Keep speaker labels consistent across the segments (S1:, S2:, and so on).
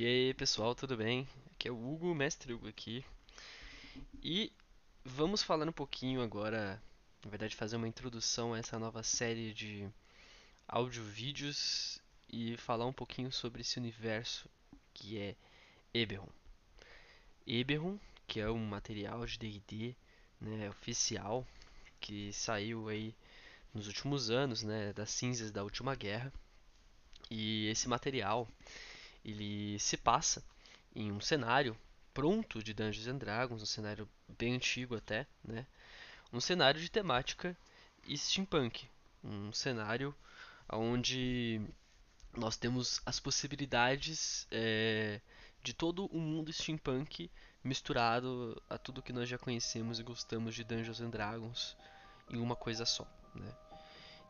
S1: E aí, pessoal, tudo bem? Aqui é o Hugo, mestre Hugo aqui. E vamos falar um pouquinho agora, na verdade, fazer uma introdução a essa nova série de áudio-vídeos e falar um pouquinho sobre esse universo que é Eberron. Eberron, que é um material de D&D, né, oficial, que saiu aí nos últimos anos, né, das cinzas da última guerra. E esse material ele se passa em um cenário pronto de Dungeons and Dragons, um cenário bem antigo até, né? Um cenário de temática steampunk, um cenário onde nós temos as possibilidades é, de todo o mundo steampunk misturado a tudo que nós já conhecemos e gostamos de Dungeons and Dragons em uma coisa só, né?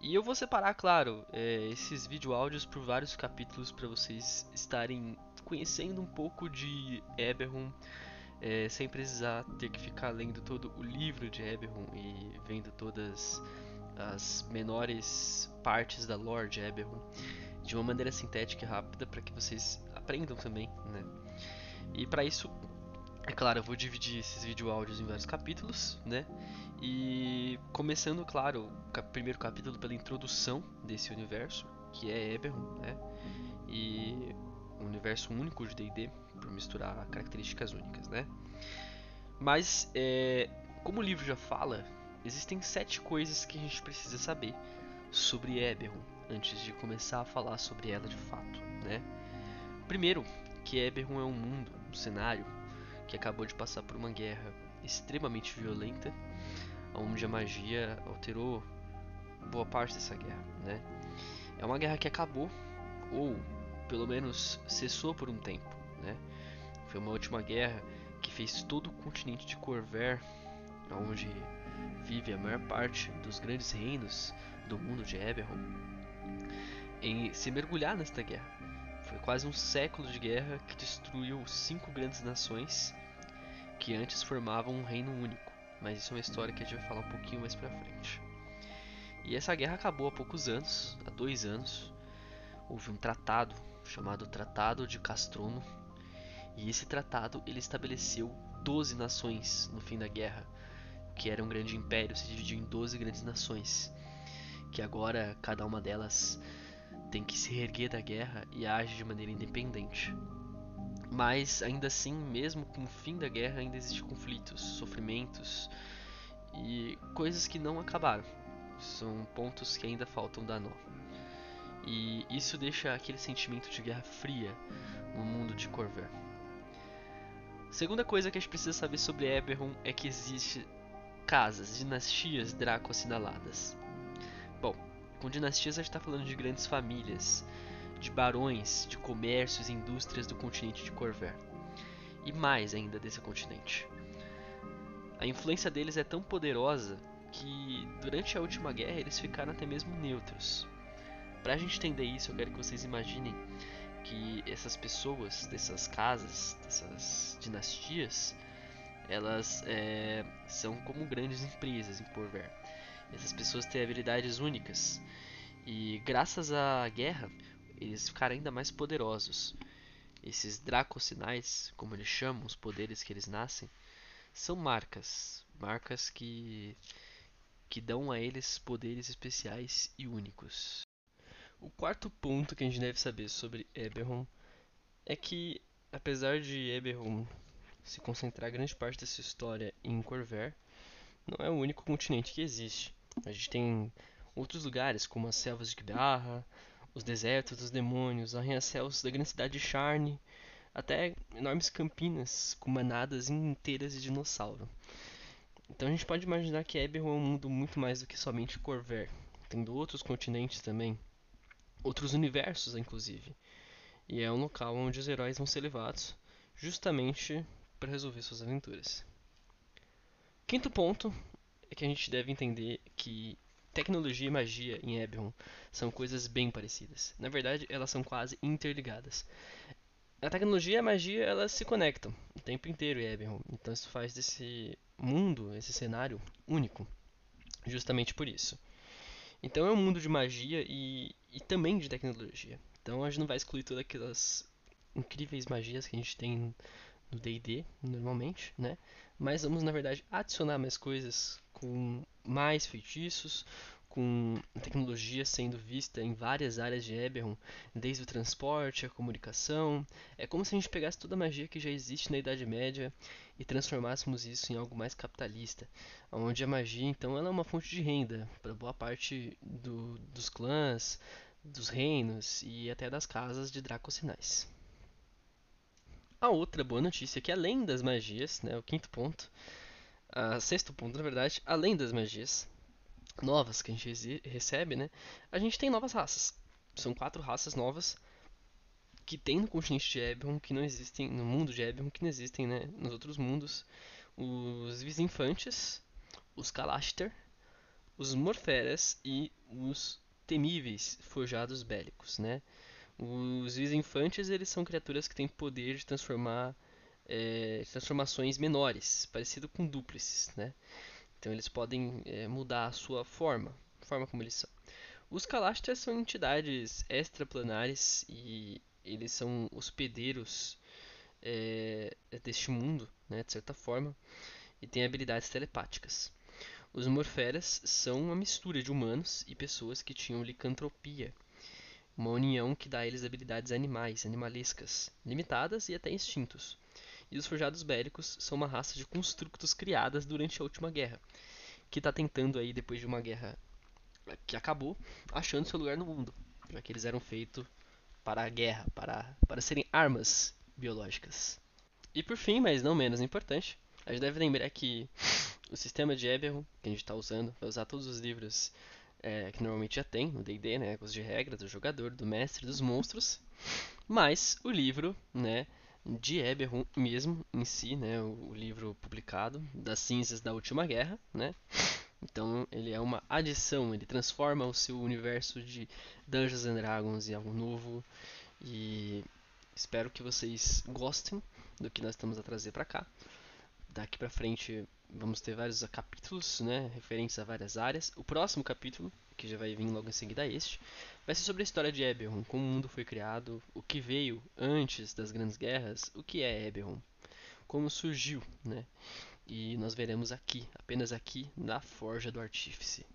S1: E eu vou separar, claro, é, esses vídeo áudios por vários capítulos para vocês estarem conhecendo um pouco de Eberron, é, sem precisar ter que ficar lendo todo o livro de Eberron e vendo todas as menores partes da lore de Eberron de uma maneira sintética e rápida para que vocês aprendam também, né? E para isso, é claro, eu vou dividir esses vídeo áudios em vários capítulos, né? E começando, claro, o primeiro capítulo pela introdução desse universo, que é Eberron, né? E um universo único de D&D, por misturar características únicas, né? Mas, é, como o livro já fala, existem sete coisas que a gente precisa saber sobre Eberron antes de começar a falar sobre ela de fato, né? Primeiro, que Eberron é um mundo, um cenário que acabou de passar por uma guerra extremamente violenta onde a magia alterou boa parte dessa guerra, né? É uma guerra que acabou ou pelo menos cessou por um tempo, né? Foi uma última guerra que fez todo o continente de Corver, onde vive a maior parte dos grandes reinos do mundo de Eberron, em se mergulhar nesta guerra. Foi quase um século de guerra que destruiu cinco grandes nações que antes formavam um reino único mas isso é uma história que a gente vai falar um pouquinho mais pra frente. E essa guerra acabou há poucos anos, há dois anos. Houve um tratado chamado Tratado de Castrono, e esse tratado ele estabeleceu 12 nações no fim da guerra, que era um grande império, se dividiu em 12 grandes nações, que agora cada uma delas tem que se reerguer da guerra e age de maneira independente. Mas ainda assim, mesmo com o fim da guerra, ainda existem conflitos, sofrimentos e coisas que não acabaram. São pontos que ainda faltam dar nó. E isso deixa aquele sentimento de guerra fria no mundo de Corver. Segunda coisa que a gente precisa saber sobre Eberron é que existe casas, dinastias Draco assinaladas. Bom, com dinastias a gente está falando de grandes famílias, de barões, de comércios e indústrias do continente de Corver. E mais ainda desse continente. A influência deles é tão poderosa que durante a última guerra eles ficaram até mesmo neutros. Para a gente entender isso, eu quero que vocês imaginem que essas pessoas, dessas casas, dessas dinastias, elas é, são como grandes empresas em Corver. Essas pessoas têm habilidades únicas e graças à guerra eles ficaram ainda mais poderosos. Esses dracosinais, como eles chamam, os poderes que eles nascem, são marcas, marcas que que dão a eles poderes especiais e únicos. O quarto ponto que a gente deve saber sobre Eberron é que, apesar de Eberron se concentrar grande parte dessa história em Corver, não é o único continente que existe. A gente tem outros lugares, como as selvas de Gbarra, os desertos dos demônios, arranha-céus da grande cidade de Charne, até enormes campinas com manadas inteiras de dinossauro. Então a gente pode imaginar que Eberron é um mundo muito mais do que somente Corver, tendo outros continentes também, outros universos inclusive. E é um local onde os heróis vão ser levados justamente para resolver suas aventuras. Quinto ponto é que a gente deve entender que Tecnologia e magia em Eberron são coisas bem parecidas. Na verdade, elas são quase interligadas. A tecnologia e a magia elas se conectam o tempo inteiro em Eberron. Então isso faz desse mundo, esse cenário único. Justamente por isso. Então é um mundo de magia e, e também de tecnologia. Então a gente não vai excluir todas aquelas incríveis magias que a gente tem no D&D normalmente, né? Mas vamos na verdade adicionar mais coisas com mais feitiços, com tecnologia sendo vista em várias áreas de Eberron, desde o transporte, a comunicação. É como se a gente pegasse toda a magia que já existe na Idade Média e transformássemos isso em algo mais capitalista, onde a magia então ela é uma fonte de renda para boa parte do, dos clãs, dos reinos e até das casas de Dracosinais. A outra boa notícia é que além das magias, né, o quinto ponto, a sexto ponto na verdade, além das magias, novas que a gente recebe, né? A gente tem novas raças. São quatro raças novas que tem no continente de Eberron que não existem no mundo de Eberron que não existem, né, nos outros mundos. Os Visinfantes, os Kalashter, os Morferas e os temíveis forjados bélicos, né? Os Visinfantes, eles são criaturas que têm poder de transformar é, transformações menores, parecido com duplices, né? Então eles podem é, mudar a sua forma, a forma como eles são. Os Kalashtas são entidades extraplanares e eles são hospedeiros é, deste mundo, né, de certa forma, e têm habilidades telepáticas. Os Morferas são uma mistura de humanos e pessoas que tinham licantropia, uma união que dá a eles habilidades animais, animalescas, limitadas e até instintos. E os Forjados Bélicos são uma raça de constructos criadas durante a última guerra, que está tentando aí, depois de uma guerra que acabou, achando seu lugar no mundo, já que eles eram feitos para a guerra, para, para serem armas biológicas. E por fim, mas não menos importante, a gente deve lembrar que o sistema de Eberron que a gente está usando vai usar todos os livros é, que normalmente já tem no D&D, né, os de regra do jogador, do mestre, dos monstros, mas o livro, né, de Eberron mesmo em si, né, o, livro publicado das cinzas da última guerra, né? Então ele é uma adição, ele transforma o seu universo de Dungeons and Dragons em algo novo e espero que vocês gostem do que nós estamos a trazer para cá. Daqui para frente vamos ter vários capítulos, né, referentes a várias áreas. O próximo capítulo, que já vai vir logo em seguida a este, vai ser sobre a história de Eberron, como o mundo foi criado, o que veio antes das grandes guerras, o que é Eberron, como surgiu, né? E nós veremos aqui, apenas aqui, na Forja do Artífice.